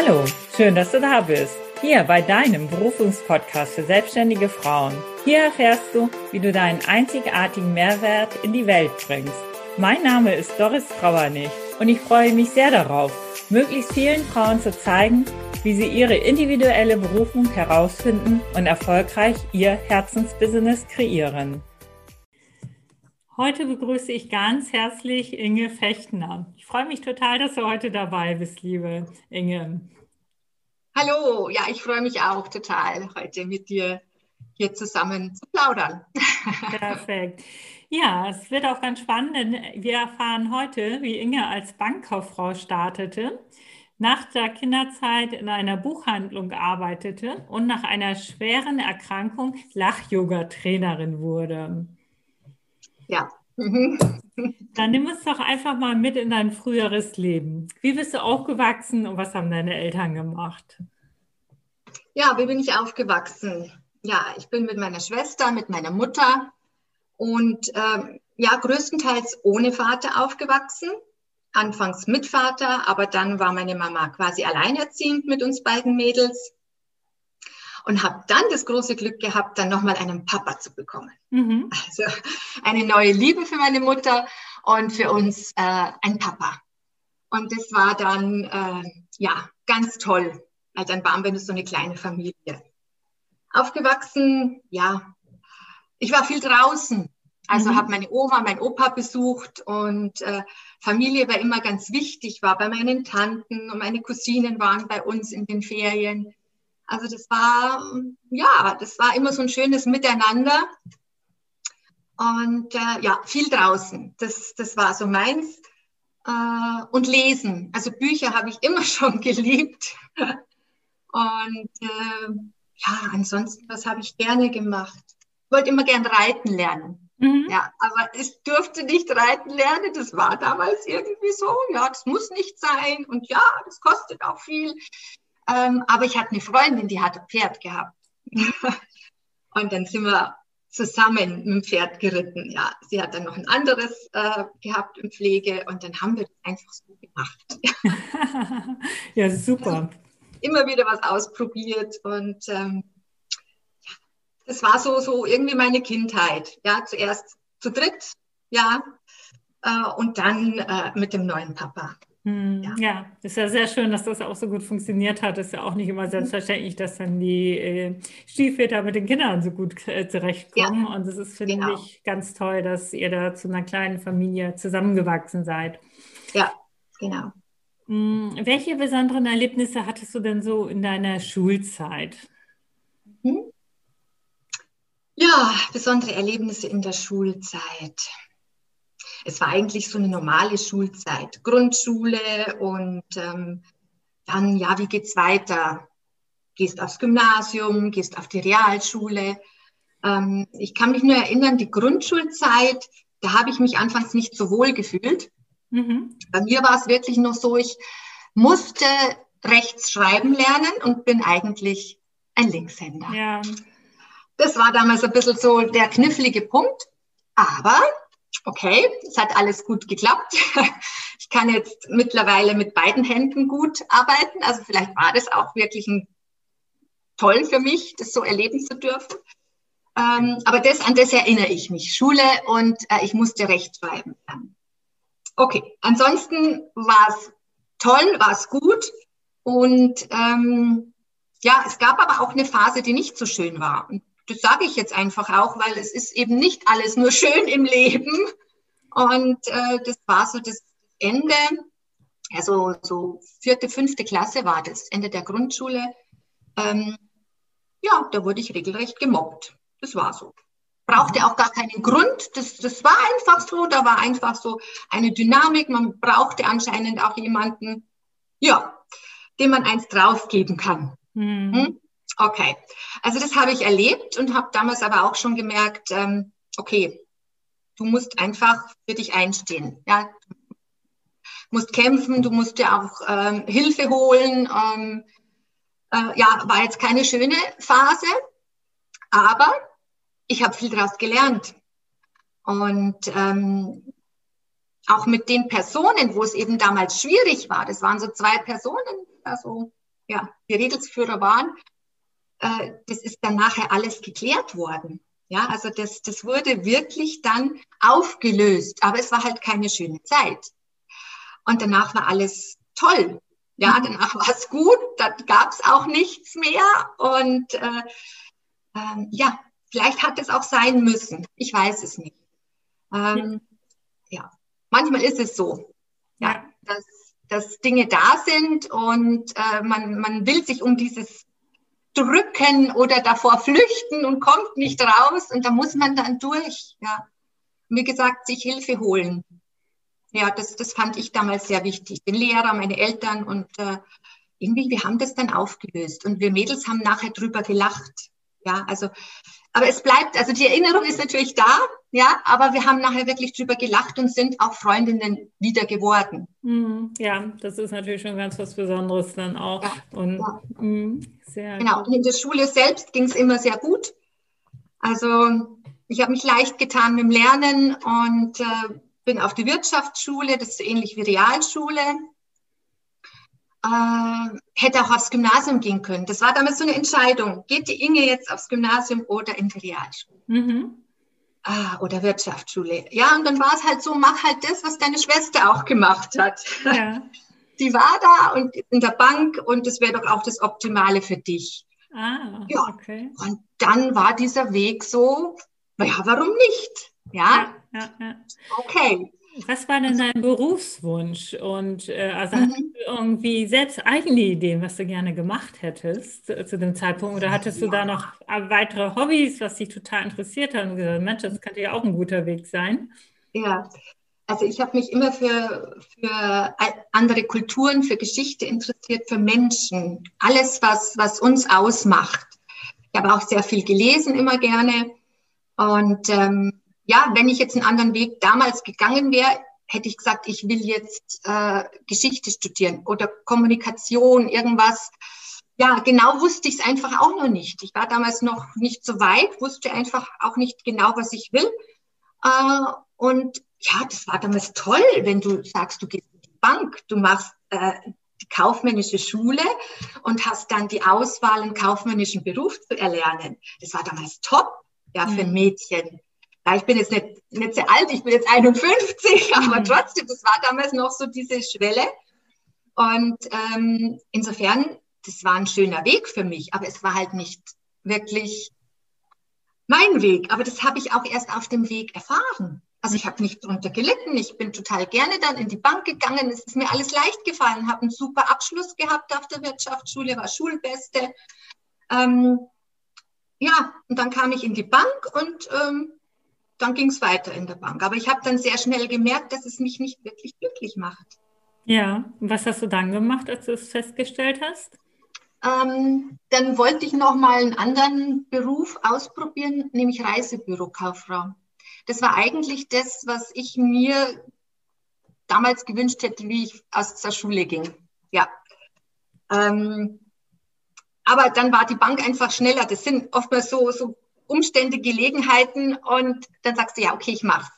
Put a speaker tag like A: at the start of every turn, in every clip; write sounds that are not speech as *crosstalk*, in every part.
A: Hallo, schön, dass du da bist. Hier bei deinem Berufungspodcast für selbstständige Frauen. Hier erfährst du, wie du deinen einzigartigen Mehrwert in die Welt bringst. Mein Name ist Doris Trauernig und ich freue mich sehr darauf, möglichst vielen Frauen zu zeigen, wie sie ihre individuelle Berufung herausfinden und erfolgreich ihr Herzensbusiness kreieren. Heute begrüße ich ganz herzlich Inge Fechtner. Ich freue mich total, dass du heute dabei bist, liebe Inge.
B: Hallo, ja, ich freue mich auch total, heute mit dir hier zusammen zu plaudern.
A: Perfekt. Ja, es wird auch ganz spannend, denn wir erfahren heute, wie Inge als Bankkauffrau startete, nach der Kinderzeit in einer Buchhandlung arbeitete und nach einer schweren Erkrankung Lach-Yoga-Trainerin wurde.
B: Ja. *laughs*
A: Dann nimm uns doch einfach mal mit in dein früheres Leben. Wie bist du aufgewachsen und was haben deine Eltern gemacht?
B: Ja, wie bin ich aufgewachsen? Ja, ich bin mit meiner Schwester, mit meiner Mutter und ähm, ja, größtenteils ohne Vater aufgewachsen. Anfangs mit Vater, aber dann war meine Mama quasi alleinerziehend mit uns beiden Mädels und habe dann das große Glück gehabt, dann nochmal einen Papa zu bekommen. Mhm. Also eine neue Liebe für meine Mutter und für uns äh, ein Papa. Und das war dann äh, ja ganz toll. Also dann waren wir so eine kleine Familie. Aufgewachsen, ja, ich war viel draußen. Also mhm. habe meine Oma, mein Opa besucht und äh, Familie war immer ganz wichtig, war bei meinen Tanten und meine Cousinen waren bei uns in den Ferien. Also das war, ja, das war immer so ein schönes Miteinander. Und äh, ja, viel draußen. Das, das war so meins. Äh, und lesen. Also Bücher habe ich immer *laughs* schon geliebt. und äh, ja, ansonsten, was habe ich gerne gemacht? Ich wollte immer gern reiten lernen. Mhm. Ja, aber ich durfte nicht reiten lernen. Das war damals irgendwie so. Ja, das muss nicht sein. Und ja, das kostet auch viel. Ähm, aber ich hatte eine Freundin, die hat ein Pferd gehabt. *laughs* und dann sind wir zusammen mit dem Pferd geritten. Ja, sie hat dann noch ein anderes äh, gehabt in Pflege und dann haben wir das einfach so gemacht. *laughs*
A: ja, super.
B: Immer wieder was ausprobiert und ähm, das war so, so irgendwie meine Kindheit. Ja, zuerst zu dritt, ja, äh, und dann äh, mit dem neuen Papa.
A: Hm, ja. ja, ist ja sehr schön, dass das auch so gut funktioniert hat. Ist ja auch nicht immer mhm. selbstverständlich, dass dann die äh, Stiefväter mit den Kindern so gut äh, zurechtkommen. Ja. Und es ist, finde genau. ich, ganz toll, dass ihr da zu einer kleinen Familie zusammengewachsen seid.
B: Ja, genau.
A: Hm, welche besonderen Erlebnisse hattest du denn so in deiner Schulzeit?
B: Mhm. Ja, besondere Erlebnisse in der Schulzeit es war eigentlich so eine normale Schulzeit, Grundschule und ähm, dann, ja, wie geht's weiter? Gehst aufs Gymnasium, gehst auf die Realschule. Ähm, ich kann mich nur erinnern, die Grundschulzeit, da habe ich mich anfangs nicht so wohl gefühlt. Mhm. Bei mir war es wirklich noch so, ich musste rechts schreiben lernen und bin eigentlich ein Linkshänder. Ja. Das war damals ein bisschen so der knifflige Punkt. Aber okay, es hat alles gut geklappt. *laughs* Ich kann jetzt mittlerweile mit beiden Händen gut arbeiten. Also vielleicht war das auch wirklich ein, toll für mich, das so erleben zu dürfen. Ähm, aber das, an das erinnere ich mich. Schule und äh, ich musste rechtschreiben. Okay, ansonsten war es toll, war es gut. Und ähm, ja, es gab aber auch eine Phase, die nicht so schön war. Und das sage ich jetzt einfach auch, weil es ist eben nicht alles nur schön im Leben. Und äh, das war so das Ende, also so vierte, fünfte Klasse war das, Ende der Grundschule. Ähm, ja, da wurde ich regelrecht gemobbt. Das war so. Brauchte auch gar keinen Grund. Das, das war einfach so. Da war einfach so eine Dynamik. Man brauchte anscheinend auch jemanden, ja, dem man eins draufgeben kann. Mhm. Hm? Okay, also das habe ich erlebt und habe damals aber auch schon gemerkt, ähm, okay, du musst einfach für dich einstehen. Ja, du musst kämpfen, du musst dir auch ähm, Hilfe holen. Ähm, äh, ja, war jetzt keine schöne Phase, aber ich habe viel daraus gelernt. Und ähm, auch mit den Personen, wo es eben damals schwierig war, das waren so zwei Personen, also ja, die Regelsführer waren, äh, das ist dann nachher alles geklärt worden. Ja, also das, das wurde wirklich dann aufgelöst, aber es war halt keine schöne Zeit. Und danach war alles toll. Ja, mhm. danach war es gut, dann gab es auch nichts mehr. Und äh, äh, ja, vielleicht hat es auch sein müssen. Ich weiß es nicht. Ähm, ja, manchmal ist es so, ja, dass, dass Dinge da sind und äh, man, man will sich um dieses drücken oder davor flüchten und kommt nicht raus und da muss man dann durch. Ja. Wie gesagt, sich Hilfe holen. Ja, das, das fand ich damals sehr wichtig. Den Lehrer, meine Eltern und äh, irgendwie, wir haben das dann aufgelöst und wir Mädels haben nachher drüber gelacht. Ja, also, aber es bleibt, also die Erinnerung ist natürlich da, ja, aber wir haben nachher wirklich drüber gelacht und sind auch Freundinnen wieder geworden.
A: Mhm. Ja, das ist natürlich schon ganz was Besonderes dann auch. Ja, und ja.
B: Mh, sehr genau, und in der Schule selbst ging es immer sehr gut. Also ich habe mich leicht getan mit dem Lernen und äh, bin auf die Wirtschaftsschule, das ist so ähnlich wie Realschule. Äh, hätte auch aufs Gymnasium gehen können. Das war damals so eine Entscheidung. Geht die Inge jetzt aufs Gymnasium oder in die Realschule? Mhm. Ah, oder Wirtschaftsschule. Ja, und dann war es halt so, mach halt das, was deine Schwester auch gemacht hat. Ja. *laughs* Die war da und in der Bank und das wäre doch auch das Optimale für dich. Ah, ja. okay. Und dann war dieser Weg so, naja, warum nicht? Ja, ja, ja, ja. okay.
A: Was war denn dein Berufswunsch? Und äh, also mhm. hattest du irgendwie selbst eigene Ideen, was du gerne gemacht hättest äh, zu dem Zeitpunkt? Oder hattest du da noch weitere Hobbys, was dich total interessiert hat und gesagt, Mensch, das könnte ja auch ein guter Weg sein?
B: Ja, also ich habe mich immer für, für andere Kulturen, für Geschichte interessiert, für Menschen. Alles, was, was uns ausmacht. Ich habe auch sehr viel gelesen, immer gerne. Und ähm, ja, wenn ich jetzt einen anderen Weg damals gegangen wäre, hätte ich gesagt, ich will jetzt äh, Geschichte studieren oder Kommunikation, irgendwas. Ja, genau wusste ich es einfach auch noch nicht. Ich war damals noch nicht so weit, wusste einfach auch nicht genau, was ich will. Äh, und ja, das war damals toll, wenn du sagst, du gehst in die Bank, du machst äh, die kaufmännische Schule und hast dann die Auswahl, einen kaufmännischen Beruf zu erlernen. Das war damals top, ja, für mhm. Mädchen ja, ich bin jetzt nicht, nicht sehr alt, ich bin jetzt 51, *laughs* aber mhm. trotzdem, das war damals noch so diese Schwelle. Und ähm, insofern, das war ein schöner Weg für mich, aber es war halt nicht wirklich mein Weg. Aber das habe ich auch erst auf dem Weg erfahren. Also ich habe nicht darunter gelitten, ich bin total gerne dann in die Bank gegangen, es ist mir alles leicht gefallen, habe einen super Abschluss gehabt auf der Wirtschaftsschule, war Schulbeste. Ähm, ja, und dann kam ich in die Bank und ähm, dann ging es weiter in der Bank. Aber ich habe dann sehr schnell gemerkt, dass es mich nicht wirklich glücklich macht.
A: Ja, was hast du dann gemacht, als du es festgestellt hast?
B: Ähm, dann wollte ich noch mal einen anderen Beruf ausprobieren, nämlich Reisebürokauffrau. Das war eigentlich das, was ich mir damals gewünscht hätte, wie ich aus der Schule ging. Ja. Ähm, aber dann war die Bank einfach schneller. Das sind oftmals so, so Umstände, Gelegenheiten und dann sagst du, ja, okay, ich mach's.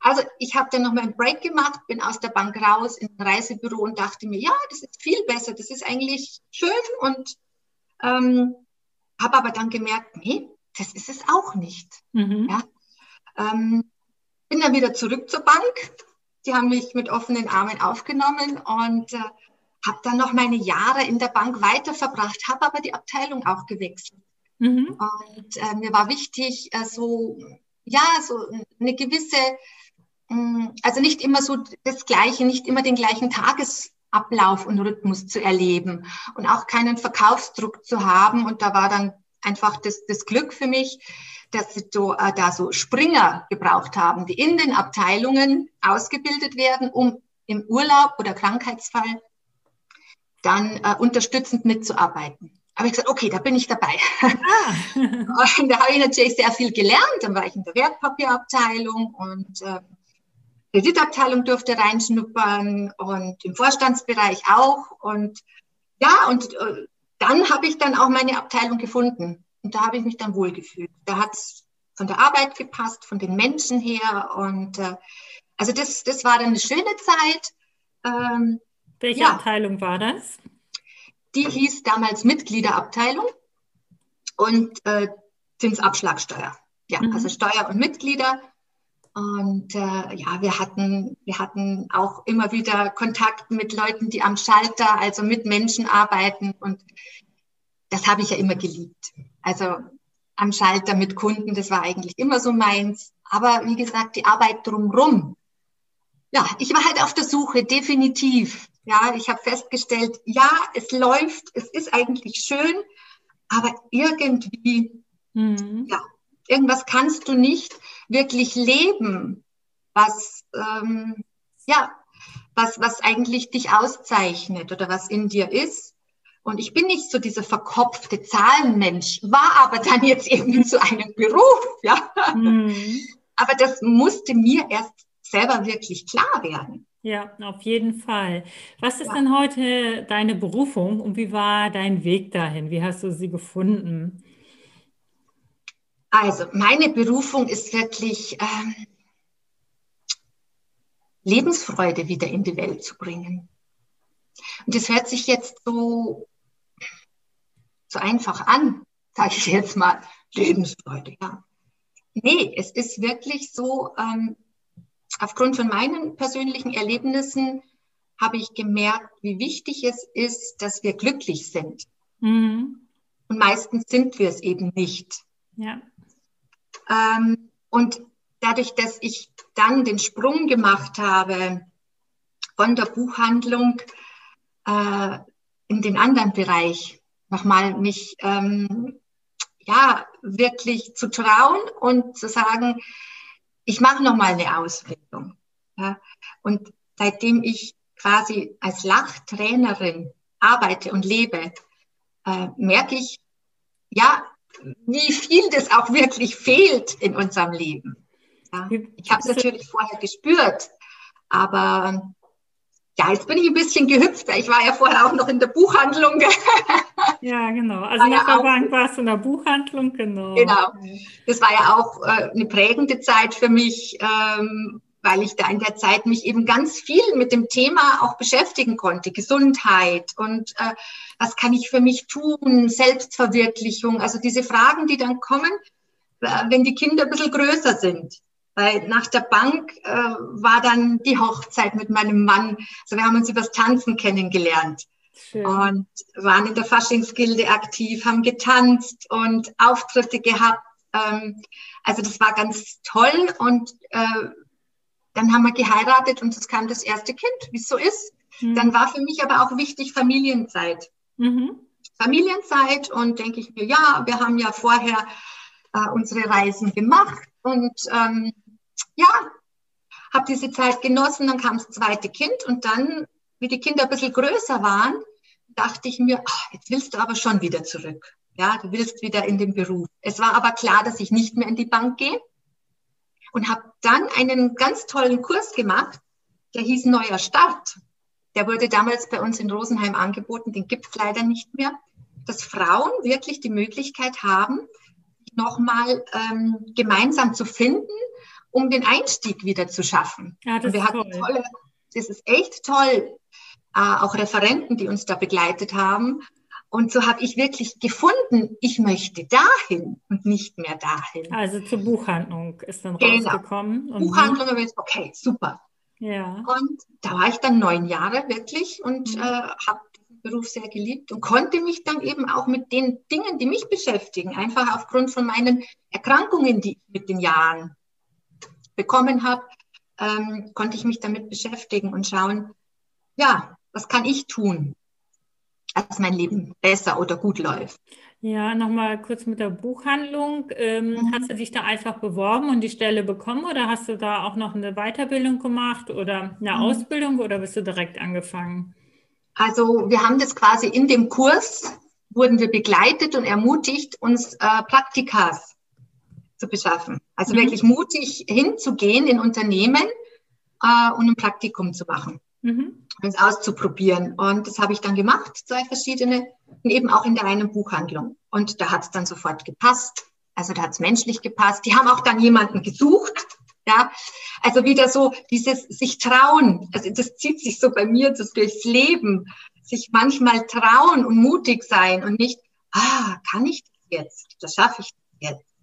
B: Also ich habe dann noch mal einen Break gemacht, bin aus der Bank raus in ein Reisebüro und dachte mir, ja, das ist viel besser, das ist eigentlich schön und ähm, habe aber dann gemerkt, nee, das ist es auch nicht. Mhm. Ja? Ähm, bin dann wieder zurück zur Bank. Die haben mich mit offenen Armen aufgenommen und äh, habe dann noch meine Jahre in der Bank weiter verbracht, habe aber die Abteilung auch gewechselt. Mhm. Und äh, mir war wichtig, äh, so, ja, so eine gewisse, mh, mm, also nicht immer so das Gleiche, nicht immer den gleichen Tagesablauf und Rhythmus zu erleben und auch keinen Verkaufsdruck zu haben. Und da war dann einfach das, das Glück für mich, dass sie so, äh, da so Springer gebraucht haben, die in den Abteilungen ausgebildet werden, um im Urlaub oder Krankheitsfall dann äh, unterstützend mitzuarbeiten habe ich gesagt, okay, da bin ich dabei. Ah. *laughs* und da habe ich natürlich sehr viel gelernt. Dann war ich in der Wertpapierabteilung und äh, Kreditabteilung durfte reinschnuppern und im Vorstandsbereich auch. Und ja, und äh, dann habe ich dann auch meine Abteilung gefunden. Und da habe ich mich dann wohlgefühlt. Da hat es von der Arbeit gepasst, von den Menschen her. Und äh, also das, das war dann eine schöne Zeit.
A: Ähm, Welche ja. Abteilung war das?
B: Die hieß damals Mitgliederabteilung und äh, Zinsabschlagsteuer. Ja, mhm. also Steuer und Mitglieder. Und äh, ja, wir hatten, wir hatten auch immer wieder Kontakt mit Leuten, die am Schalter, also mit Menschen arbeiten. Und das habe ich ja immer geliebt. Also am Schalter mit Kunden, das war eigentlich immer so meins. Aber wie gesagt, die Arbeit drumherum. Ja, ich war halt auf der Suche, definitiv. Ja, ich habe festgestellt, ja, es läuft, es ist eigentlich schön, aber irgendwie, mhm. ja, irgendwas kannst du nicht wirklich leben, was, ähm, ja, was, was eigentlich dich auszeichnet oder was in dir ist. Und ich bin nicht so dieser verkopfte Zahlenmensch, war aber dann jetzt irgendwie zu einem Beruf, ja. Mhm. Aber das musste mir erst selber wirklich klar werden.
A: Ja, auf jeden Fall. Was ist ja. denn heute deine Berufung und wie war dein Weg dahin? Wie hast du sie gefunden?
B: Also, meine Berufung ist wirklich ähm, Lebensfreude wieder in die Welt zu bringen. Und das hört sich jetzt so, so einfach an, sage ich jetzt mal. Lebensfreude, ja. Nee, es ist wirklich so, ähm, aufgrund von meinen persönlichen Erlebnissen habe ich gemerkt, wie wichtig es ist, dass wir glücklich sind. Mhm. Und meistens sind wir es eben nicht. Ja. Ähm, und dadurch, dass ich dann den Sprung gemacht habe von der Buchhandlung äh, in den anderen Bereich, nochmal mich ähm, ja wirklich zu trauen und zu sagen, ich mache nochmal eine Ausbildung. Ja. Und seitdem ich quasi als Lachtrainerin arbeite und lebe, äh, merke ich, ja, wie viel das auch wirklich fehlt in unserem Leben. Ja. Ich habe es natürlich vorher gespürt, aber ja, jetzt bin ich ein bisschen gehüpft. Ich war ja vorher auch noch in der Buchhandlung. *laughs*
A: Ja, genau. Also war nach ja der Bank warst du in der Buchhandlung, genau.
B: Genau. Das war ja auch äh, eine prägende Zeit für mich, ähm, weil ich da in der Zeit mich eben ganz viel mit dem Thema auch beschäftigen konnte. Gesundheit und äh, was kann ich für mich tun, Selbstverwirklichung. Also diese Fragen, die dann kommen, äh, wenn die Kinder ein bisschen größer sind. Weil nach der Bank äh, war dann die Hochzeit mit meinem Mann. Also wir haben uns übers Tanzen kennengelernt. Schön. Und waren in der Faschingsgilde aktiv, haben getanzt und Auftritte gehabt. Ähm, also das war ganz toll. Und äh, dann haben wir geheiratet und es kam das erste Kind, wie es so ist. Mhm. Dann war für mich aber auch wichtig Familienzeit. Mhm. Familienzeit und denke ich mir, ja, wir haben ja vorher äh, unsere Reisen gemacht und ähm, ja, habe diese Zeit genossen, dann kam das zweite Kind und dann, wie die Kinder ein bisschen größer waren, dachte ich mir, ach, jetzt willst du aber schon wieder zurück. Ja, du willst wieder in den Beruf. Es war aber klar, dass ich nicht mehr in die Bank gehe und habe dann einen ganz tollen Kurs gemacht, der hieß Neuer Start. Der wurde damals bei uns in Rosenheim angeboten, den gibt es leider nicht mehr, dass Frauen wirklich die Möglichkeit haben, nochmal ähm, gemeinsam zu finden um den Einstieg wieder zu schaffen. Ja, das, wir ist hatten toll. tolle, das ist echt toll. Äh, auch Referenten, die uns da begleitet haben. Und so habe ich wirklich gefunden, ich möchte dahin und nicht mehr dahin.
A: Also zur Buchhandlung ist dann genau. rausgekommen.
B: Und Buchhandlung, aber jetzt, okay, super. Ja. Und da war ich dann neun Jahre wirklich und mhm. äh, habe diesen Beruf sehr geliebt und konnte mich dann eben auch mit den Dingen, die mich beschäftigen, einfach aufgrund von meinen Erkrankungen, die ich mit den Jahren bekommen habe, ähm, konnte ich mich damit beschäftigen und schauen, ja, was kann ich tun, dass mein Leben besser oder gut läuft.
A: Ja, nochmal kurz mit der Buchhandlung. Ähm, mhm. Hast du dich da einfach beworben und die Stelle bekommen oder hast du da auch noch eine Weiterbildung gemacht oder eine mhm. Ausbildung oder bist du direkt angefangen?
B: Also wir haben das quasi in dem Kurs, wurden wir begleitet und ermutigt, uns äh, Praktikas zu beschaffen. Also mhm. wirklich mutig hinzugehen in Unternehmen äh, und ein Praktikum zu machen, mhm. es auszuprobieren. Und das habe ich dann gemacht, zwei verschiedene, und eben auch in der einen Buchhandlung. Und da hat es dann sofort gepasst. Also da hat es menschlich gepasst. Die haben auch dann jemanden gesucht. Ja, also wieder so dieses sich trauen. Also das zieht sich so bei mir das durchs Leben. sich manchmal trauen und mutig sein und nicht, ah, kann ich das jetzt? Das schaffe ich jetzt.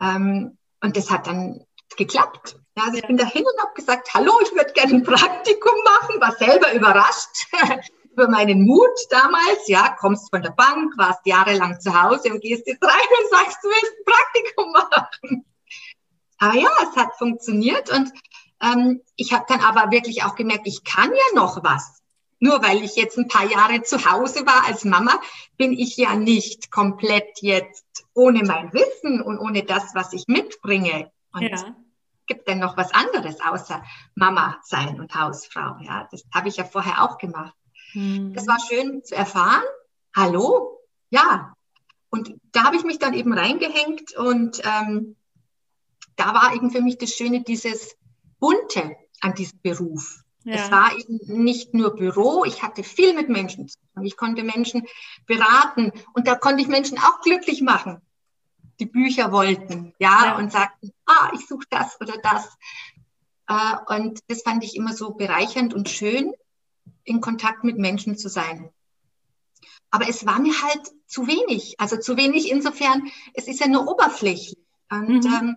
B: Ähm, und das hat dann geklappt. Ja, also ich bin dahin und habe gesagt, hallo, ich würde gerne ein Praktikum machen, war selber überrascht *laughs* über meinen Mut damals. Ja, kommst von der Bank, warst jahrelang zu Hause und gehst jetzt rein und sagst, du willst ein Praktikum machen. Aber ja, es hat funktioniert und ähm, ich habe dann aber wirklich auch gemerkt, ich kann ja noch was. Nur weil ich jetzt ein paar Jahre zu Hause war als Mama, bin ich ja nicht komplett jetzt ohne mein Wissen und ohne das, was ich mitbringe. Und ja. gibt denn noch was anderes außer Mama sein und Hausfrau? Ja, das habe ich ja vorher auch gemacht. Mhm. Das war schön zu erfahren. Hallo? Ja. Und da habe ich mich dann eben reingehängt und ähm, da war eben für mich das Schöne, dieses Bunte an diesem Beruf. Ja. Es war eben nicht nur Büro, ich hatte viel mit Menschen zu tun. Ich konnte Menschen beraten und da konnte ich Menschen auch glücklich machen, die Bücher wollten, ja, ja. und sagten, ah, ich suche das oder das. Äh, und das fand ich immer so bereichernd und schön, in Kontakt mit Menschen zu sein. Aber es war mir halt zu wenig. Also zu wenig insofern, es ist ja nur oberflächlich. Und mhm. ähm,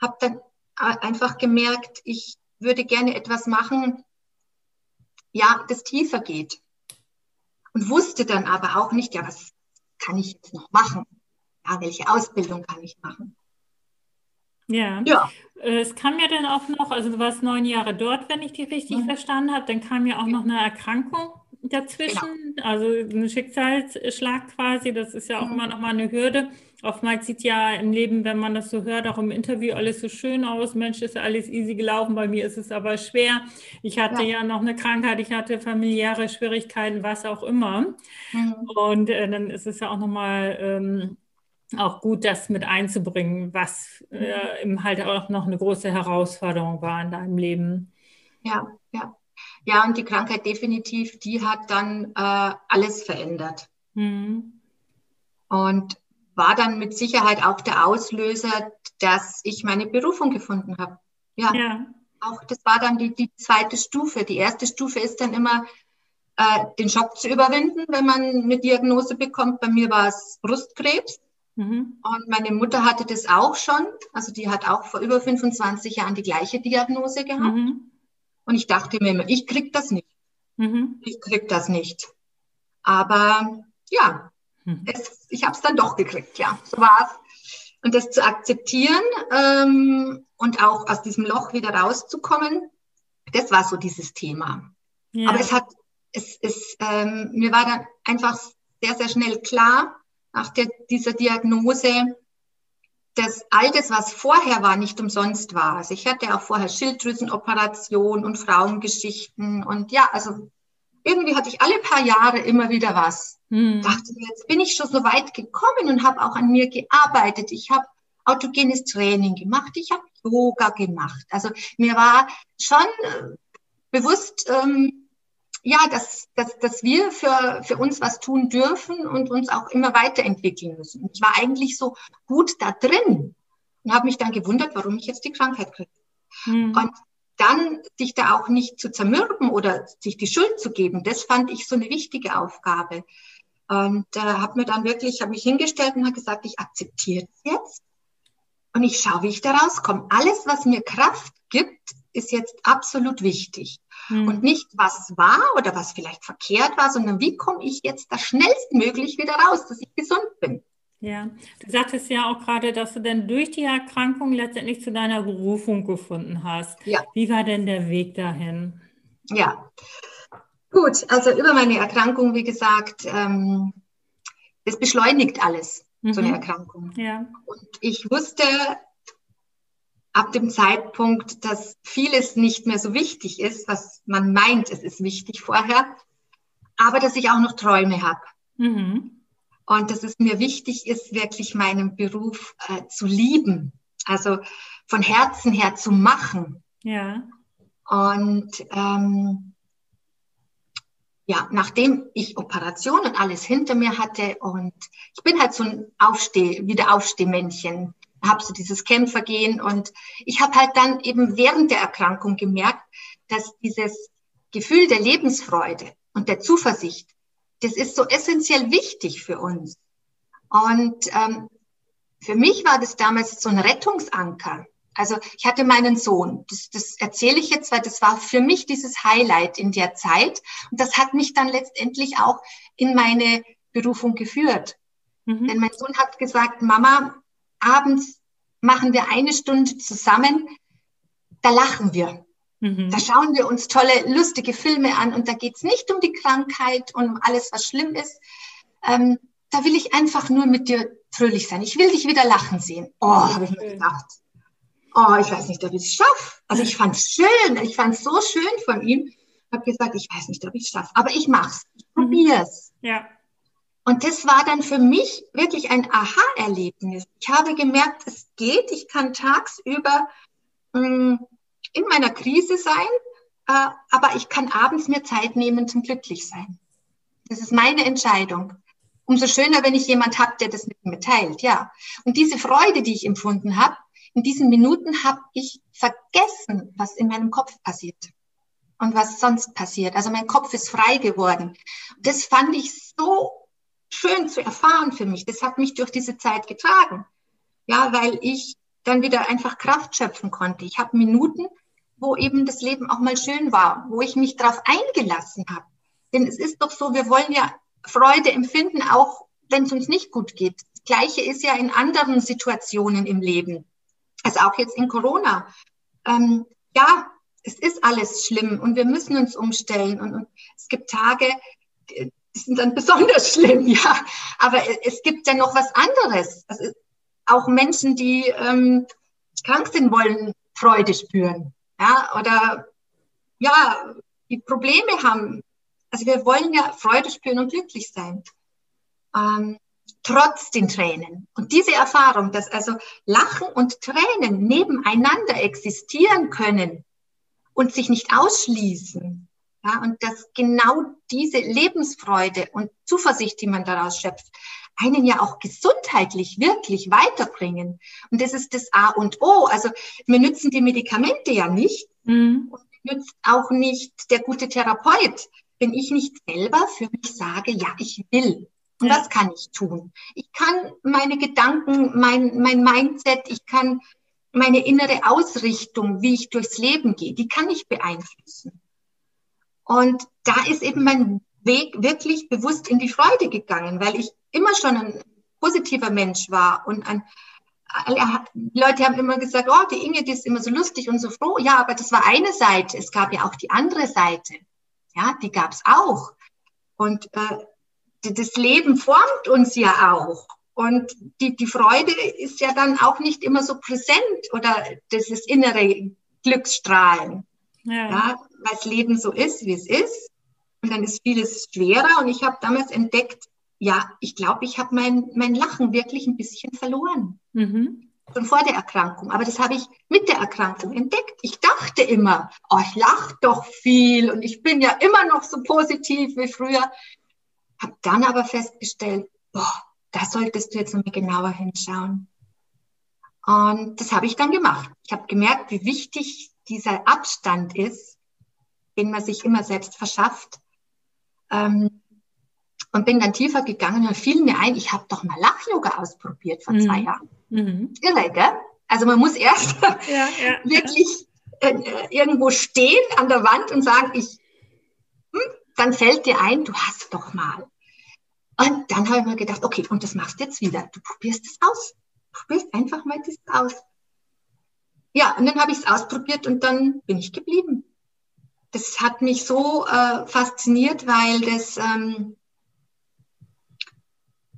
B: habe dann einfach gemerkt, ich würde gerne etwas machen, ja, das tiefer geht. Und wusste dann aber auch nicht, ja, was kann ich jetzt noch machen? Ja, welche Ausbildung kann ich machen?
A: Ja. ja. Äh, es kam ja dann auch noch, also du warst neun Jahre dort, wenn ich die richtig mhm. verstanden habe. Dann kam ja auch noch eine Erkrankung dazwischen, genau. also ein Schicksalsschlag quasi. Das ist ja auch mhm. immer noch mal eine Hürde. Oftmals sieht ja im Leben, wenn man das so hört, auch im Interview alles so schön aus. Mensch, ist alles easy gelaufen. Bei mir ist es aber schwer. Ich hatte ja, ja noch eine Krankheit, ich hatte familiäre Schwierigkeiten, was auch immer. Mhm. Und äh, dann ist es ja auch nochmal ähm, auch gut, das mit einzubringen, was äh, eben halt auch noch eine große Herausforderung war in deinem Leben.
B: Ja, ja. Ja, und die Krankheit definitiv, die hat dann äh, alles verändert. Mhm. Und war dann mit Sicherheit auch der Auslöser, dass ich meine Berufung gefunden habe. Ja. ja. Auch das war dann die, die zweite Stufe. Die erste Stufe ist dann immer, äh, den Schock zu überwinden, wenn man eine Diagnose bekommt. Bei mir war es Brustkrebs. Mhm. Und meine Mutter hatte das auch schon. Also die hat auch vor über 25 Jahren die gleiche Diagnose gehabt. Mhm. Und ich dachte mir immer, ich krieg das nicht. Mhm. Ich krieg das nicht. Aber ja, Mhm. Es, ich habe es dann doch gekriegt, ja, so war es. Und das zu akzeptieren ähm, und auch aus diesem Loch wieder rauszukommen, das war so dieses Thema. Ja. Aber es hat, es, es, ähm, mir war dann einfach sehr, sehr schnell klar, nach der, dieser Diagnose, dass all das, was vorher war, nicht umsonst war. Also ich hatte auch vorher Schilddrüsenoperation und Frauengeschichten und ja, also irgendwie hatte ich alle paar Jahre immer wieder was. Hm. Dachte mir, jetzt bin ich schon so weit gekommen und habe auch an mir gearbeitet. Ich habe autogenes Training gemacht, ich habe Yoga gemacht. Also mir war schon äh, bewusst, ähm, ja, dass, dass, dass wir für, für uns was tun dürfen und uns auch immer weiterentwickeln müssen. Und ich war eigentlich so gut da drin und habe mich dann gewundert, warum ich jetzt die Krankheit kriege. Hm. Und dann sich da auch nicht zu zermürben oder sich die Schuld zu geben, das fand ich so eine wichtige Aufgabe. Und äh, habe mir dann wirklich, habe mich hingestellt und habe gesagt, ich akzeptiere es jetzt und ich schaue, wie ich da rauskomme. Alles, was mir Kraft gibt, ist jetzt absolut wichtig. Hm. Und nicht, was war oder was vielleicht verkehrt war, sondern wie komme ich jetzt da schnellstmöglich wieder raus, dass ich gesund bin.
A: Ja, du sagtest ja auch gerade, dass du dann durch die Erkrankung letztendlich zu deiner Berufung gefunden hast. Ja. Wie war denn der Weg dahin?
B: Ja, gut, also über meine Erkrankung, wie gesagt, ähm, das beschleunigt alles, mhm. so eine mhm. Erkrankung. Ja. Und ich wusste ab dem Zeitpunkt, dass vieles nicht mehr so wichtig ist, was man meint, es ist wichtig vorher, aber dass ich auch noch Träume habe. Mhm und dass es mir wichtig ist, wirklich meinen Beruf äh, zu lieben, also von Herzen her zu machen. Ja. Und ähm, ja, nachdem ich Operation und alles hinter mir hatte und ich bin halt so ein Aufsteh, wieder Aufstehmännchen, habe so dieses Kämpfergehen und ich habe halt dann eben während der Erkrankung gemerkt, dass dieses Gefühl der Lebensfreude, und der Zuversicht, das ist so essentiell wichtig für uns. Und ähm, für mich war das damals so ein Rettungsanker. Also ich hatte meinen Sohn, das, das erzähle ich jetzt, weil das war für mich dieses Highlight in der Zeit. Und das hat mich dann letztendlich auch in meine Berufung geführt. Mhm. Denn mein Sohn hat gesagt, Mama, abends machen wir eine Stunde zusammen, da lachen wir. Mhm. Da schauen wir uns tolle, lustige Filme an und da geht es nicht um die Krankheit und um alles, was schlimm ist. Ähm, da will ich einfach nur mit dir fröhlich sein. Ich will dich wieder lachen sehen. Oh, habe ich mir gedacht. Oh, ich weiß nicht, ob ich es schaffe. Also ich fand es schön. Ich fand es so schön von ihm. Ich habe gesagt, ich weiß nicht, ob ich es schaffe. Aber ich mach's. Ich mhm. probier's.
A: Ja.
B: Und das war dann für mich wirklich ein Aha-Erlebnis. Ich habe gemerkt, es geht. Ich kann tagsüber mh, mm, in meiner Krise sein, äh, aber ich kann abends mir Zeit nehmen zum Glücklichsein. Das ist meine Entscheidung. Umso schöner, wenn ich jemand habe, der das mit mir teilt, ja. Und diese Freude, die ich empfunden habe, in diesen Minuten habe ich vergessen, was in meinem Kopf passiert und was sonst passiert. Also mein Kopf ist frei geworden. Das fand ich so schön zu erfahren für mich. Das hat mich durch diese Zeit getragen. Ja, weil ich dann wieder einfach Kraft schöpfen konnte. Ich habe Minuten, wo eben das Leben auch mal schön war, wo ich mich darauf eingelassen habe. Denn es ist doch so, wir wollen ja Freude empfinden, auch wenn es uns nicht gut geht. Das Gleiche ist ja in anderen Situationen im Leben. Also auch jetzt in Corona. Ähm, ja, es ist alles schlimm und wir müssen uns umstellen. Und, und es gibt Tage, die sind dann besonders schlimm, *laughs* ja. Aber es gibt ja noch was anderes. Also auch Menschen, die ähm, krank sind, wollen Freude spüren. Ja, oder ja, die Probleme haben. Also wir wollen ja Freude spüren und glücklich sein. Ähm, trotz den Tränen. Und diese Erfahrung, dass also Lachen und Tränen nebeneinander existieren können und sich nicht ausschließen, ja, und dass genau diese Lebensfreude und Zuversicht, die man daraus schöpft, einen ja auch gesundheitlich wirklich weiterbringen. Und das ist das A und O. Also mir nützen die Medikamente ja nicht mhm. und mir nützt auch nicht der gute Therapeut, wenn ich nicht selber für mich sage, ja, ich will. Und ja. was kann ich tun? Ich kann meine Gedanken, mein, mein Mindset, ich kann meine innere Ausrichtung, wie ich durchs Leben gehe, die kann ich beeinflussen. Und da ist eben mein Weg wirklich bewusst in die Freude gegangen, weil ich immer schon ein positiver Mensch war und ein, die Leute haben immer gesagt, oh, die Inge, die ist immer so lustig und so froh. Ja, aber das war eine Seite. Es gab ja auch die andere Seite. Ja, die gab es auch. Und äh, das Leben formt uns ja auch. Und die, die Freude ist ja dann auch nicht immer so präsent oder dieses innere Glücksstrahlen. Ja. ja weil das Leben so ist, wie es ist. Und dann ist vieles schwerer. Und ich habe damals entdeckt, ja, ich glaube, ich habe mein, mein Lachen wirklich ein bisschen verloren. Mhm. Schon vor der Erkrankung. Aber das habe ich mit der Erkrankung entdeckt. Ich dachte immer, oh, ich lache doch viel und ich bin ja immer noch so positiv wie früher. Habe dann aber festgestellt, boah, da solltest du jetzt nochmal genauer hinschauen. Und das habe ich dann gemacht. Ich habe gemerkt, wie wichtig dieser Abstand ist, den man sich immer selbst verschafft. Ähm, und bin dann tiefer gegangen und fiel mir ein, ich habe doch mal Lach-Yoga ausprobiert vor mhm. zwei Jahren. Mhm. Irre, gell? Also man muss erst ja, ja, wirklich äh, irgendwo stehen an der Wand und sagen, ich, hm, dann fällt dir ein, du hast doch mal. Und dann habe ich mir gedacht, okay, und das machst du jetzt wieder. Du probierst es aus. Du probierst einfach mal das aus. Ja, und dann habe ich es ausprobiert und dann bin ich geblieben. Das hat mich so äh, fasziniert, weil das, ähm,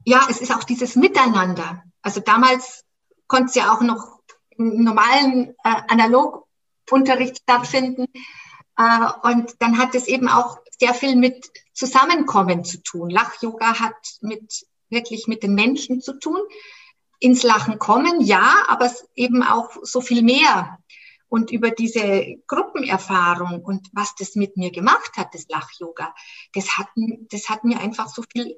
B: ja, es ist auch dieses Miteinander. Also damals konnte es ja auch noch im normalen äh, Analogunterricht stattfinden. Äh, und dann hat es eben auch sehr viel mit Zusammenkommen zu tun. Lach-Yoga hat mit, wirklich mit den Menschen zu tun. Ins Lachen kommen, ja, aber eben auch so viel mehr. Und über diese Gruppenerfahrung und was das mit mir gemacht hat, das Lach-Yoga, das hat, das hat mir einfach so viel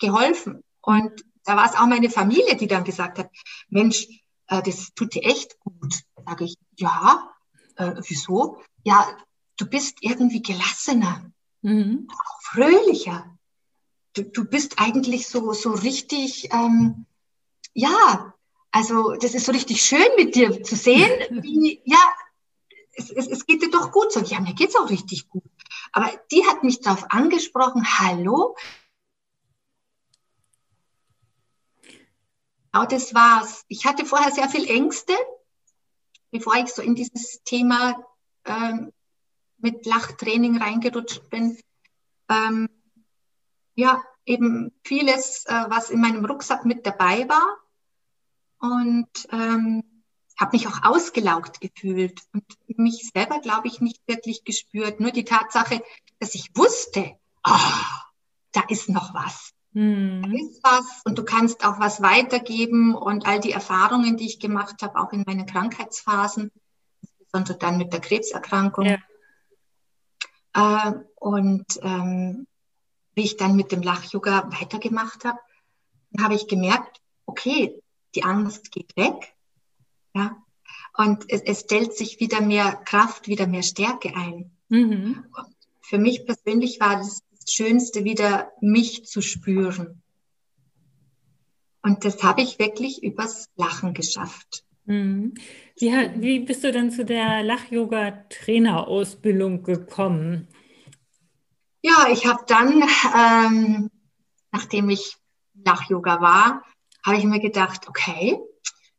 B: geholfen. Und da war es auch meine Familie, die dann gesagt hat, Mensch, äh, das tut dir echt gut. Sage ich, ja, äh, wieso? Ja, du bist irgendwie gelassener. Mhm. Fröhlicher. Du, du bist eigentlich so, so richtig, ähm, ja, also das ist so richtig schön mit dir zu sehen, *laughs* wie, ja, es, es, es geht dir doch gut so. Ja, mir geht's auch richtig gut. Aber die hat mich darauf angesprochen, hallo, Genau das war's. Ich hatte vorher sehr viel Ängste, bevor ich so in dieses Thema ähm, mit Lachtraining reingerutscht bin. Ähm, ja, eben vieles, äh, was in meinem Rucksack mit dabei war. Und ähm, habe mich auch ausgelaugt gefühlt und mich selber, glaube ich, nicht wirklich gespürt. Nur die Tatsache, dass ich wusste, oh, da ist noch was. Hm. Da ist was und du kannst auch was weitergeben und all die Erfahrungen, die ich gemacht habe, auch in meinen Krankheitsphasen, insbesondere dann mit der Krebserkrankung. Ja. Äh, und ähm, wie ich dann mit dem Lach-Yoga weitergemacht habe, habe ich gemerkt, okay, die Angst geht weg. Ja, und es, es stellt sich wieder mehr Kraft, wieder mehr Stärke ein. Mhm. Für mich persönlich war das Schönste, wieder mich zu spüren. Und das habe ich wirklich übers Lachen geschafft.
A: Mhm. Wie, wie bist du denn zu der Lach-Yoga-Trainerausbildung gekommen?
B: Ja, ich habe dann, ähm, nachdem ich Lach-Yoga war, habe ich mir gedacht, okay,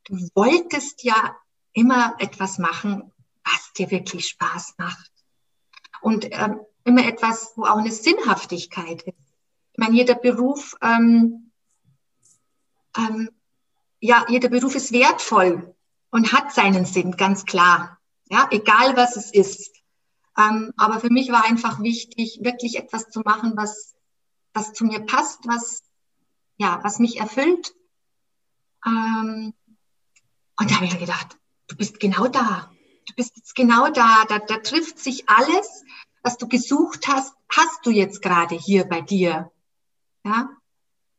B: du wolltest ja immer etwas machen, was dir wirklich Spaß macht. Und ähm, immer etwas, wo auch eine Sinnhaftigkeit ist. Ich meine, jeder Beruf, ähm, ähm, ja, jeder Beruf ist wertvoll und hat seinen Sinn, ganz klar. Ja, egal was es ist. Ähm, aber für mich war einfach wichtig, wirklich etwas zu machen, was, was zu mir passt, was, ja, was mich erfüllt. Ähm, und da habe ich mir gedacht, du bist genau da. Du bist jetzt genau da. Da, da trifft sich alles, was du gesucht hast, hast du jetzt gerade hier bei dir. Ja?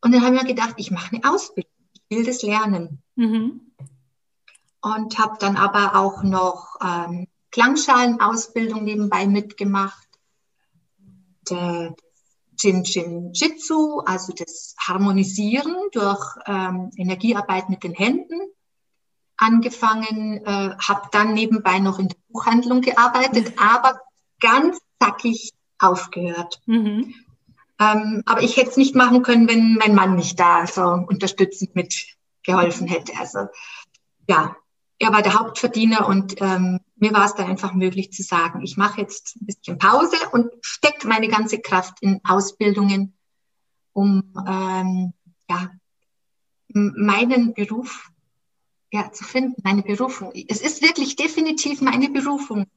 B: Und dann haben wir gedacht, ich mache eine Ausbildung, ich will das lernen. Mhm. Und habe dann aber auch noch ähm, Klangschalenausbildung nebenbei mitgemacht. Der äh, Jin Jin Jitsu, also das Harmonisieren durch ähm, Energiearbeit mit den Händen angefangen, äh, habe dann nebenbei noch in der Buchhandlung gearbeitet, aber ganz zackig aufgehört. Mhm. Ähm, aber ich hätte es nicht machen können, wenn mein Mann nicht da so unterstützend mitgeholfen hätte. Also ja, er war der Hauptverdiener und ähm, mir war es dann einfach möglich zu sagen, ich mache jetzt ein bisschen Pause und stecke meine ganze Kraft in Ausbildungen, um ähm, ja, meinen Beruf ja, zu finden, meine Berufung. Es ist wirklich definitiv meine Berufung.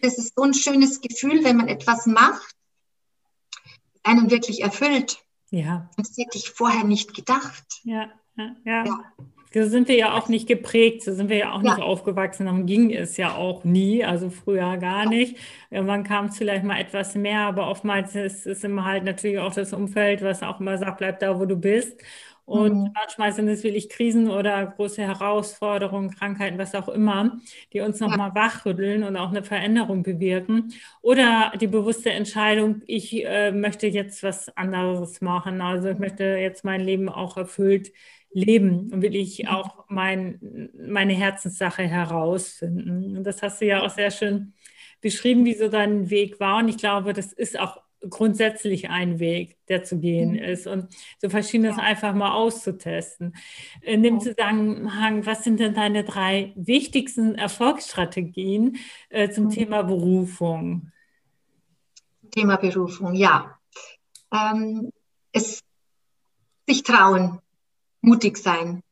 B: Es ist so ein schönes Gefühl, wenn man etwas macht, einen wirklich erfüllt. Ja. Das hätte ich vorher nicht gedacht.
A: Ja, ja, ja. ja. So sind wir ja auch nicht geprägt, so sind wir ja auch nicht ja. aufgewachsen, darum ging es ja auch nie, also früher gar nicht. Irgendwann kam es vielleicht mal etwas mehr, aber oftmals ist es immer halt natürlich auch das Umfeld, was auch immer sagt, bleib da, wo du bist. Und mhm. manchmal sind es wirklich Krisen oder große Herausforderungen, Krankheiten, was auch immer, die uns nochmal ja. wachrütteln und auch eine Veränderung bewirken. Oder die bewusste Entscheidung, ich äh, möchte jetzt was anderes machen. Also ich möchte jetzt mein Leben auch erfüllt leben und will ich auch mein, meine Herzenssache herausfinden. Und das hast du ja auch sehr schön beschrieben, wie so dein Weg war. Und ich glaube, das ist auch grundsätzlich ein Weg, der zu gehen mhm. ist und so verschiedenes ja. einfach mal auszutesten. In dem Zusammenhang, was sind denn deine drei wichtigsten Erfolgsstrategien äh, zum mhm. Thema Berufung?
B: Thema Berufung, ja. Ähm, es sich trauen, mutig sein.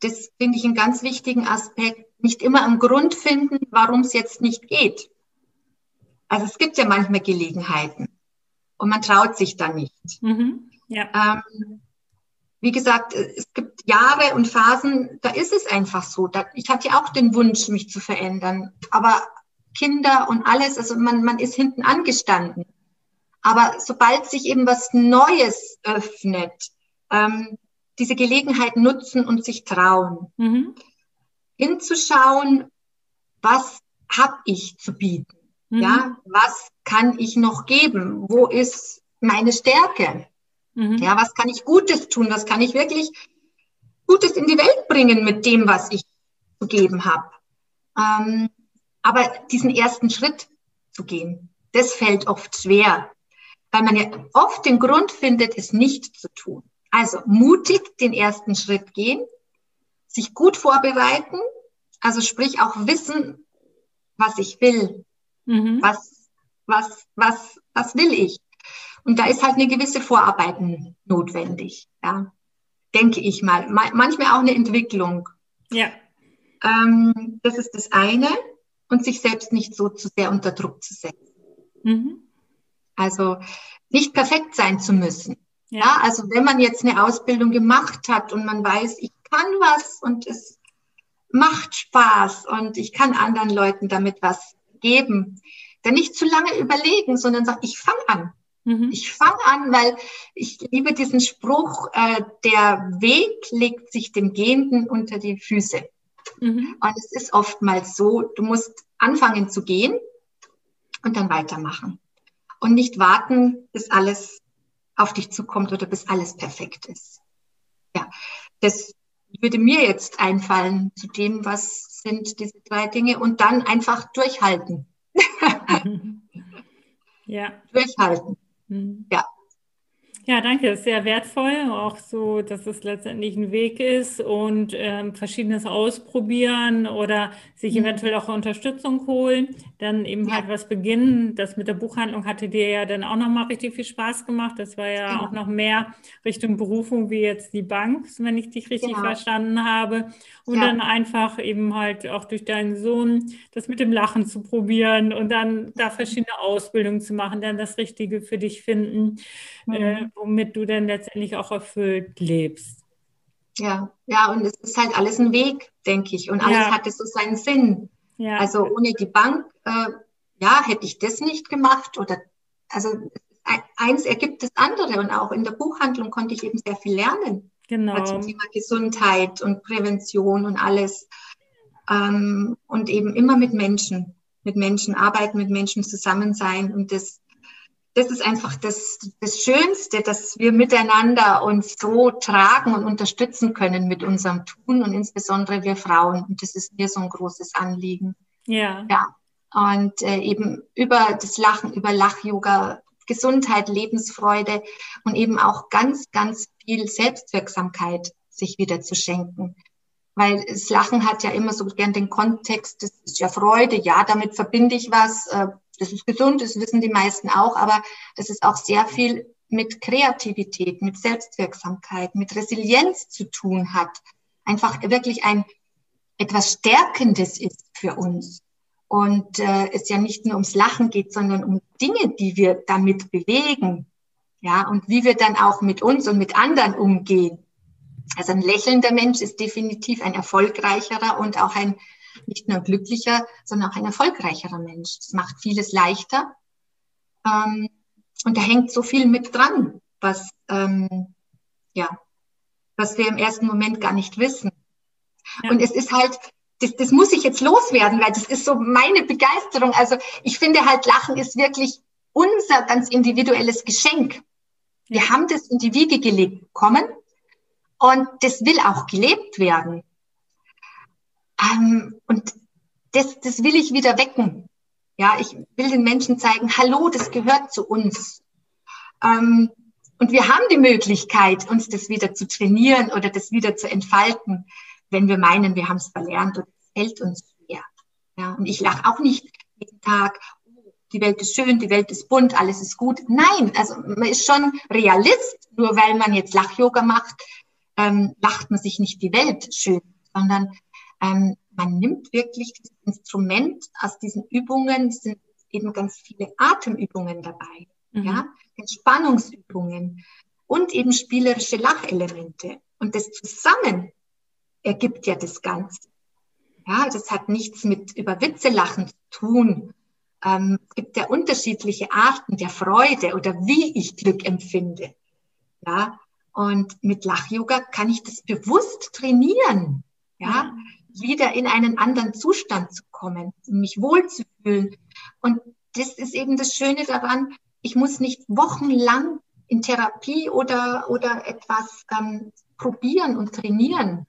B: Das finde ich einen ganz wichtigen Aspekt. Nicht immer am Grund finden, warum es jetzt nicht geht. Also es gibt ja manchmal Gelegenheiten und man traut sich da nicht. Mhm. Ja. Ähm, wie gesagt, es gibt Jahre und Phasen, da ist es einfach so. Da, ich hatte ja auch den Wunsch, mich zu verändern. Aber Kinder und alles, also man, man ist hinten angestanden. Aber sobald sich eben was Neues öffnet, ähm, diese Gelegenheit nutzen und sich trauen, mhm. hinzuschauen, was habe ich zu bieten. Mhm. Ja, was kann ich noch geben? Wo ist meine Stärke? Mhm. Ja, was kann ich Gutes tun? Was kann ich wirklich Gutes in die Welt bringen mit dem, was ich zu geben habe? Ähm, aber diesen ersten Schritt zu gehen, das fällt oft schwer, weil man ja oft den Grund findet, es nicht zu tun. Also mutig den ersten Schritt gehen, sich gut vorbereiten, also sprich auch wissen, was ich will, mhm. was, was, was, was will ich. Und da ist halt eine gewisse Vorarbeiten notwendig, ja, denke ich mal. Manchmal auch eine Entwicklung.
A: Ja.
B: Ähm, das ist das eine und sich selbst nicht so zu sehr unter Druck zu setzen. Mhm. Also nicht perfekt sein zu müssen. Ja. also wenn man jetzt eine Ausbildung gemacht hat und man weiß, ich kann was und es macht Spaß und ich kann anderen Leuten damit was geben, dann nicht zu lange überlegen, sondern sagt, ich fange an. Mhm. Ich fange an, weil ich liebe diesen Spruch, äh, der Weg legt sich dem Gehenden unter die Füße. Mhm. Und es ist oftmals so, du musst anfangen zu gehen und dann weitermachen. Und nicht warten, bis alles auf dich zukommt oder bis alles perfekt ist. Ja, das würde mir jetzt einfallen zu dem, was sind diese drei Dinge und dann einfach durchhalten. *laughs*
A: ja.
B: Durchhalten. Mhm. Ja.
A: Ja, danke. Sehr wertvoll, auch so, dass es letztendlich ein Weg ist und ähm, verschiedenes ausprobieren oder sich mhm. eventuell auch Unterstützung holen, dann eben ja. halt was beginnen. Das mit der Buchhandlung hatte dir ja dann auch nochmal richtig viel Spaß gemacht. Das war ja genau. auch noch mehr Richtung Berufung wie jetzt die Bank, wenn ich dich richtig genau. verstanden habe. Und ja. dann einfach eben halt auch durch deinen Sohn das mit dem Lachen zu probieren und dann da verschiedene Ausbildungen zu machen, dann das Richtige für dich finden. Mhm. Äh, womit du dann letztendlich auch erfüllt lebst.
B: Ja, ja, und es ist halt alles ein Weg, denke ich. Und alles ja. hatte so seinen Sinn. Ja. Also ohne die Bank, äh, ja, hätte ich das nicht gemacht oder also eins ergibt das andere und auch in der Buchhandlung konnte ich eben sehr viel lernen.
A: Genau.
B: Zum Thema Gesundheit und Prävention und alles. Ähm, und eben immer mit Menschen, mit Menschen arbeiten, mit Menschen zusammen sein und das das ist einfach das, das Schönste, dass wir miteinander uns so tragen und unterstützen können mit unserem Tun und insbesondere wir Frauen. Und das ist mir so ein großes Anliegen.
A: Ja.
B: Ja. Und äh, eben über das Lachen, über Lach-Yoga, Gesundheit, Lebensfreude und eben auch ganz, ganz viel Selbstwirksamkeit sich wieder zu schenken. Weil das Lachen hat ja immer so gern den Kontext, das ist ja Freude, ja, damit verbinde ich was, äh, das ist gesund, das wissen die meisten auch, aber das ist auch sehr viel mit Kreativität, mit Selbstwirksamkeit, mit Resilienz zu tun hat. Einfach wirklich ein etwas Stärkendes ist für uns. Und äh, es ja nicht nur ums Lachen geht, sondern um Dinge, die wir damit bewegen. Ja, und wie wir dann auch mit uns und mit anderen umgehen. Also ein lächelnder Mensch ist definitiv ein erfolgreicherer und auch ein nicht nur glücklicher, sondern auch ein erfolgreicherer Mensch. Das macht vieles leichter. Ähm, und da hängt so viel mit dran, was, ähm, ja, was wir im ersten Moment gar nicht wissen. Ja. Und es ist halt, das, das muss ich jetzt loswerden, weil das ist so meine Begeisterung. Also ich finde halt, Lachen ist wirklich unser ganz individuelles Geschenk. Wir haben das in die Wiege gelegt bekommen und das will auch gelebt werden. Ähm, und das, das will ich wieder wecken. Ja, ich will den Menschen zeigen, hallo, das gehört zu uns. Ähm, und wir haben die Möglichkeit, uns das wieder zu trainieren oder das wieder zu entfalten, wenn wir meinen, wir haben es verlernt und es fällt uns schwer. Ja, und ich lache auch nicht jeden Tag, oh, die Welt ist schön, die Welt ist bunt, alles ist gut. Nein, also man ist schon Realist, nur weil man jetzt Lach-Yoga macht, ähm, lacht man sich nicht die Welt schön, sondern ähm, man nimmt wirklich das Instrument aus diesen Übungen, es sind eben ganz viele Atemübungen dabei, mhm. ja, Entspannungsübungen und eben spielerische Lachelemente. Und das zusammen ergibt ja das Ganze. Ja, das hat nichts mit über Witze lachen zu tun. Ähm, es gibt ja unterschiedliche Arten der Freude oder wie ich Glück empfinde. Ja, und mit Lach-Yoga kann ich das bewusst trainieren. Ja, mhm wieder in einen anderen Zustand zu kommen, mich wohlzufühlen. Und das ist eben das Schöne daran, ich muss nicht wochenlang in Therapie oder, oder etwas ähm, probieren und trainieren.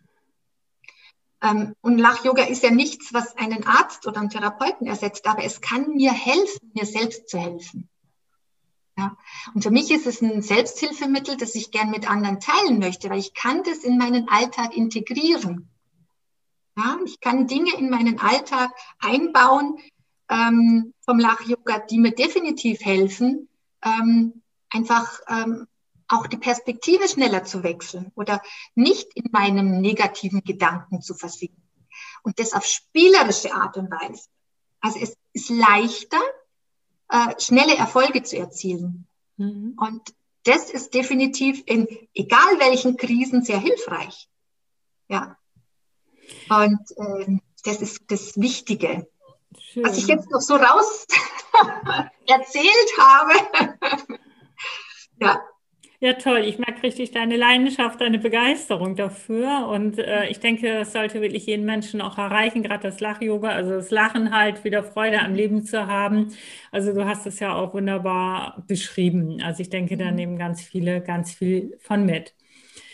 B: Ähm, und Lach-Yoga ist ja nichts, was einen Arzt oder einen Therapeuten ersetzt, aber es kann mir helfen, mir selbst zu helfen. Ja. Und für mich ist es ein Selbsthilfemittel, das ich gern mit anderen teilen möchte, weil ich kann das in meinen Alltag integrieren. Ja, ich kann Dinge in meinen Alltag einbauen ähm, vom Lach-Yoga, die mir definitiv helfen, ähm, einfach ähm, auch die Perspektive schneller zu wechseln oder nicht in meinem negativen Gedanken zu versinken. Und das auf spielerische Art und Weise. Also es ist leichter, äh, schnelle Erfolge zu erzielen. Mhm. Und das ist definitiv in egal welchen Krisen sehr hilfreich. Ja. Und äh, das ist das Wichtige. Schön. Was ich jetzt noch so raus *laughs* erzählt habe. *laughs*
A: ja. Ja, toll. Ich mag richtig deine Leidenschaft, deine Begeisterung dafür. Und äh, ich denke, das sollte wirklich jeden Menschen auch erreichen, gerade das Lach-Yoga, also das Lachen halt, wieder Freude am Leben zu haben. Also du hast es ja auch wunderbar beschrieben. Also ich denke, da mhm. nehmen ganz viele ganz viel von mit.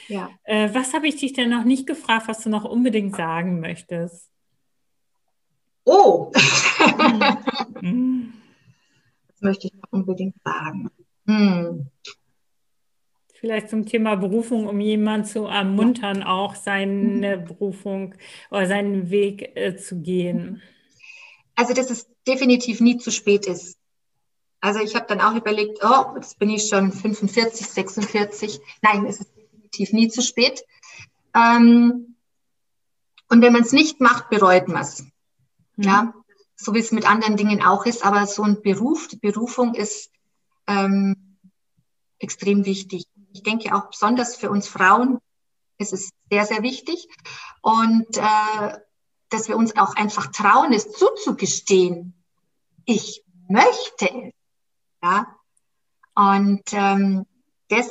A: Ja. Äh, was habe ich dich denn noch nicht gefragt, was du noch unbedingt sagen möchtest?
B: Oh, mhm. *laughs* das möchte ich noch unbedingt sagen. Hm.
A: Vielleicht zum Thema Berufung, um jemanden zu ermuntern, auch seine. Berufung oder seinen Weg äh, zu gehen.
B: Also, dass es definitiv nie zu spät ist. Also, ich habe dann auch überlegt, oh, jetzt bin ich schon 45, 46. Nein, es ist definitiv nie zu spät. Ähm, und wenn man es nicht macht, bereut man es. Mhm. Ja, so wie es mit anderen Dingen auch ist. Aber so ein Beruf, die Berufung ist ähm, extrem wichtig ich denke auch besonders für uns Frauen ist es sehr, sehr wichtig. Und äh, dass wir uns auch einfach trauen, es zuzugestehen. Ich möchte es. Ja? Und ähm, das,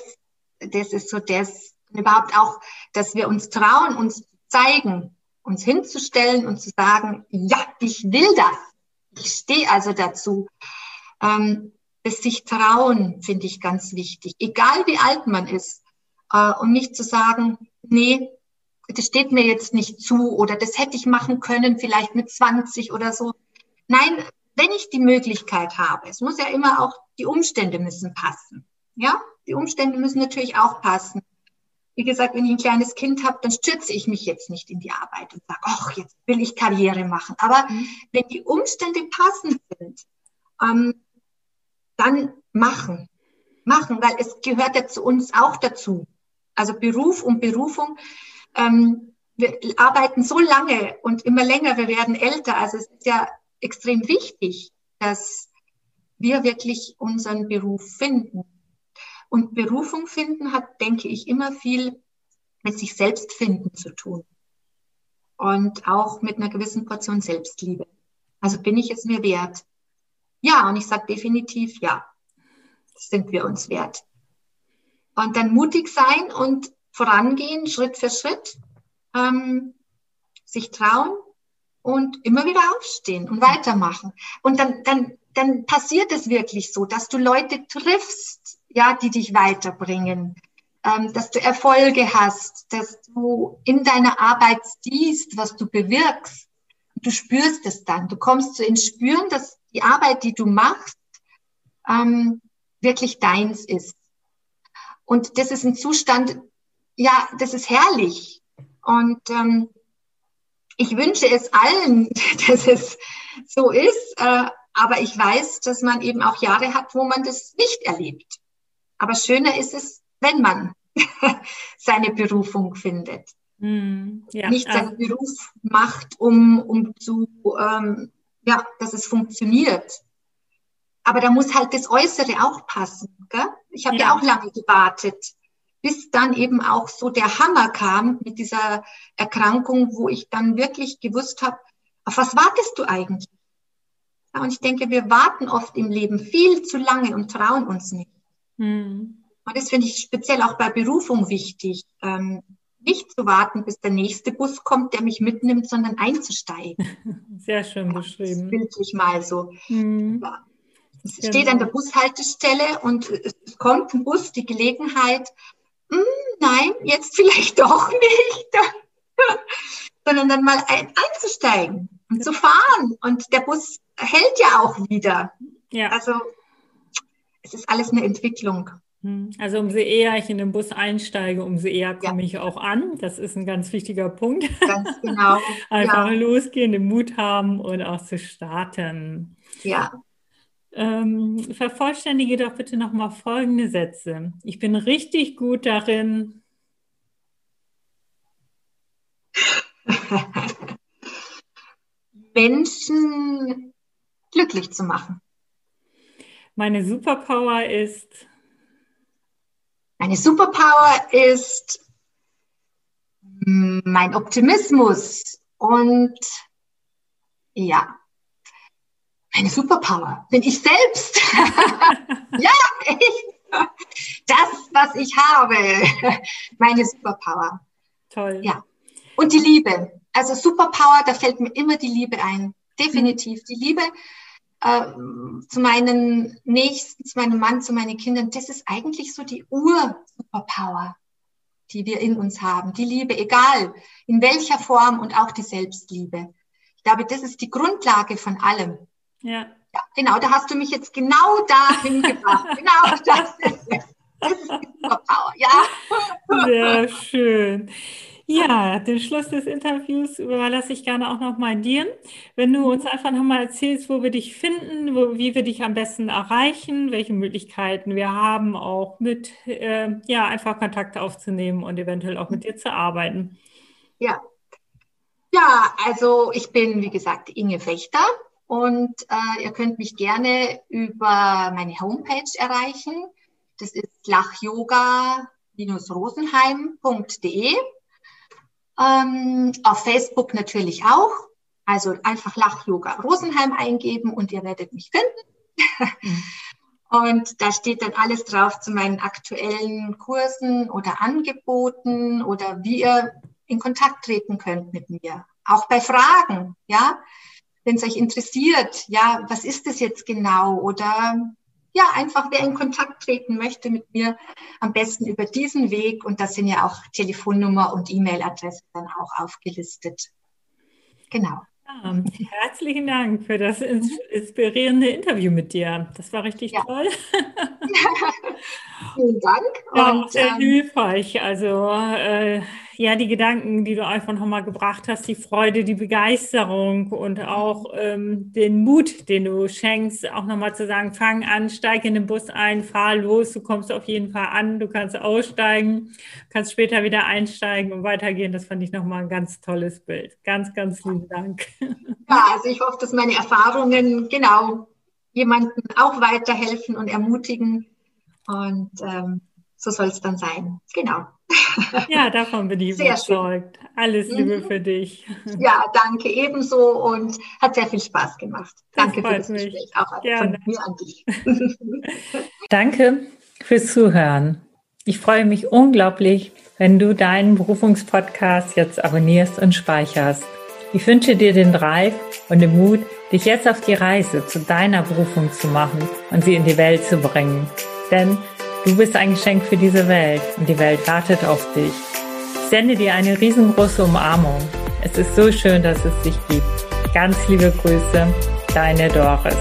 B: das ist so das, überhaupt auch, dass wir uns trauen, uns zu zeigen, uns hinzustellen und zu sagen, ja, ich will das. Ich stehe also dazu. Ähm, das sich trauen, finde ich ganz wichtig, egal wie alt man ist. Äh, und nicht zu sagen, nee, das steht mir jetzt nicht zu oder das hätte ich machen können, vielleicht mit 20 oder so. Nein, wenn ich die Möglichkeit habe, es muss ja immer auch, die Umstände müssen passen. Ja, die Umstände müssen natürlich auch passen. Wie gesagt, wenn ich ein kleines Kind habe, dann stürze ich mich jetzt nicht in die Arbeit und sage, ach, jetzt will ich Karriere machen. Aber mhm. wenn die Umstände passend sind, ähm, dann machen. Machen, weil es gehört ja zu uns auch dazu. Also Beruf und Berufung. Ähm, wir arbeiten so lange und immer länger, wir werden älter. Also es ist ja extrem wichtig, dass wir wirklich unseren Beruf finden. Und Berufung finden hat, denke ich, immer viel mit sich selbst finden zu tun. Und auch mit einer gewissen Portion Selbstliebe. Also bin ich es mir wert? Ja, und ich sage definitiv ja. Sind wir uns wert. Und dann mutig sein und vorangehen, Schritt für Schritt, ähm, sich trauen und immer wieder aufstehen und weitermachen. Und dann, dann, dann passiert es wirklich so, dass du Leute triffst, ja, die dich weiterbringen, ähm, dass du Erfolge hast, dass du in deiner Arbeit siehst, was du bewirkst. Du spürst es dann. Du kommst so ins Spüren, dass die Arbeit, die du machst, ähm, wirklich deins ist. Und das ist ein Zustand, ja, das ist herrlich. Und ähm, ich wünsche es allen, *laughs* dass es so ist. Äh, aber ich weiß, dass man eben auch Jahre hat, wo man das nicht erlebt. Aber schöner ist es, wenn man *laughs* seine Berufung findet. Mm, ja, nicht seinen also. Beruf macht, um, um zu ähm, ja, dass es funktioniert. Aber da muss halt das Äußere auch passen. Gell? Ich habe ja. ja auch lange gewartet, bis dann eben auch so der Hammer kam mit dieser Erkrankung, wo ich dann wirklich gewusst habe, auf was wartest du eigentlich? Ja, und ich denke, wir warten oft im Leben viel zu lange und trauen uns nicht. Hm. Und das finde ich speziell auch bei Berufung wichtig. Ähm, nicht zu warten, bis der nächste Bus kommt, der mich mitnimmt, sondern einzusteigen. *laughs*
A: Sehr schön beschrieben.
B: Bildlich mal so.
A: Mhm.
B: Es genau. steht an der Bushaltestelle und es kommt ein Bus die Gelegenheit, hm, nein, jetzt vielleicht *laughs* doch nicht, *laughs* sondern dann mal ein, einzusteigen und zu fahren. Und der Bus hält ja auch wieder. Ja. Also es ist alles eine Entwicklung.
A: Hm. Also umso eher ich in den Bus einsteige, umso eher komme ja. ich auch an. Das ist ein ganz wichtiger Punkt. Ganz genau. *laughs* Einfach ja. losgehen, den Mut haben und auch zu starten. Ja. Ähm, vervollständige doch bitte nochmal folgende Sätze. Ich bin richtig gut darin. *laughs*
B: Menschen glücklich zu machen.
A: Meine Superpower ist.
B: Meine Superpower ist mein Optimismus und ja, meine Superpower bin ich selbst. *laughs* ja, ich, das, was ich habe, meine Superpower. Toll. Ja. Und die Liebe. Also Superpower, da fällt mir immer die Liebe ein. Definitiv. Die Liebe äh, zu meinen Nächsten, zu meinem Mann, zu meinen Kindern, das ist eigentlich so die Ur-Superpower, die wir in uns haben. Die Liebe, egal in welcher Form und auch die Selbstliebe. Ich glaube, das ist die Grundlage von allem. Ja. ja genau, da hast du mich jetzt genau dahin *laughs* gebracht. genau, das ist. Das ist die Superpower,
A: ja. Sehr schön. Ja, den Schluss des Interviews überlasse ich gerne auch nochmal dir. Wenn du uns einfach nochmal erzählst, wo wir dich finden, wo, wie wir dich am besten erreichen, welche Möglichkeiten wir haben, auch mit, äh, ja, einfach Kontakt aufzunehmen und eventuell auch mit dir zu arbeiten.
B: Ja. Ja, also ich bin, wie gesagt, Inge Fechter und äh, ihr könnt mich gerne über meine Homepage erreichen. Das ist lachyoga-rosenheim.de. Ähm, auf Facebook natürlich auch. Also einfach Lach-Yoga Rosenheim eingeben und ihr werdet mich finden. Mhm. *laughs* Und da steht dann alles drauf zu meinen aktuellen Kursen oder Angeboten oder wie ihr in Kontakt treten könnt mit mir. Auch bei Fragen, ja. Wenn es euch interessiert, ja, was ist das jetzt genau? Oder ja, einfach wer in Kontakt treten möchte mit mir, am besten über diesen Weg. Und da sind ja auch Telefonnummer und E-Mail-Adresse dann auch aufgelistet. Genau.
A: Ja, herzlichen Dank für das inspirierende Interview mit dir. Das war richtig ja. toll. *laughs* Vielen Dank. Ja, und, sehr ähm, hilfreich. Also äh, ja, die Gedanken, die du einfach nochmal gebracht hast, die Freude, die Begeisterung und auch ähm, den Mut, den du schenkst, auch nochmal zu sagen, fang an, steig in den Bus ein, fahr los, du kommst auf jeden Fall an, du kannst aussteigen, kannst später wieder einsteigen und weitergehen. Das fand ich nochmal ein ganz tolles Bild. Ganz, ganz lieben Dank.
B: Ja, also ich hoffe, dass meine Erfahrungen genau jemanden auch weiterhelfen und ermutigen. Und ähm, so soll es dann sein. Genau.
A: Ja, davon bin ich *laughs* sehr überzeugt. Schön. Alles Liebe mhm. für dich. *laughs*
B: Ja, danke ebenso und hat sehr viel Spaß gemacht. Das danke für das mich. Gespräch auch Gerne. von mir an dich. *laughs*
A: danke fürs Zuhören. Ich freue mich unglaublich, wenn du deinen Berufungspodcast jetzt abonnierst und speicherst. Ich wünsche dir den Drive und den Mut, dich jetzt auf die Reise zu deiner Berufung zu machen und sie in die Welt zu bringen. Denn Du bist ein Geschenk für diese Welt und die Welt wartet auf dich. Ich sende dir eine riesengroße Umarmung. Es ist so schön, dass es dich gibt. Ganz liebe Grüße, deine Doris.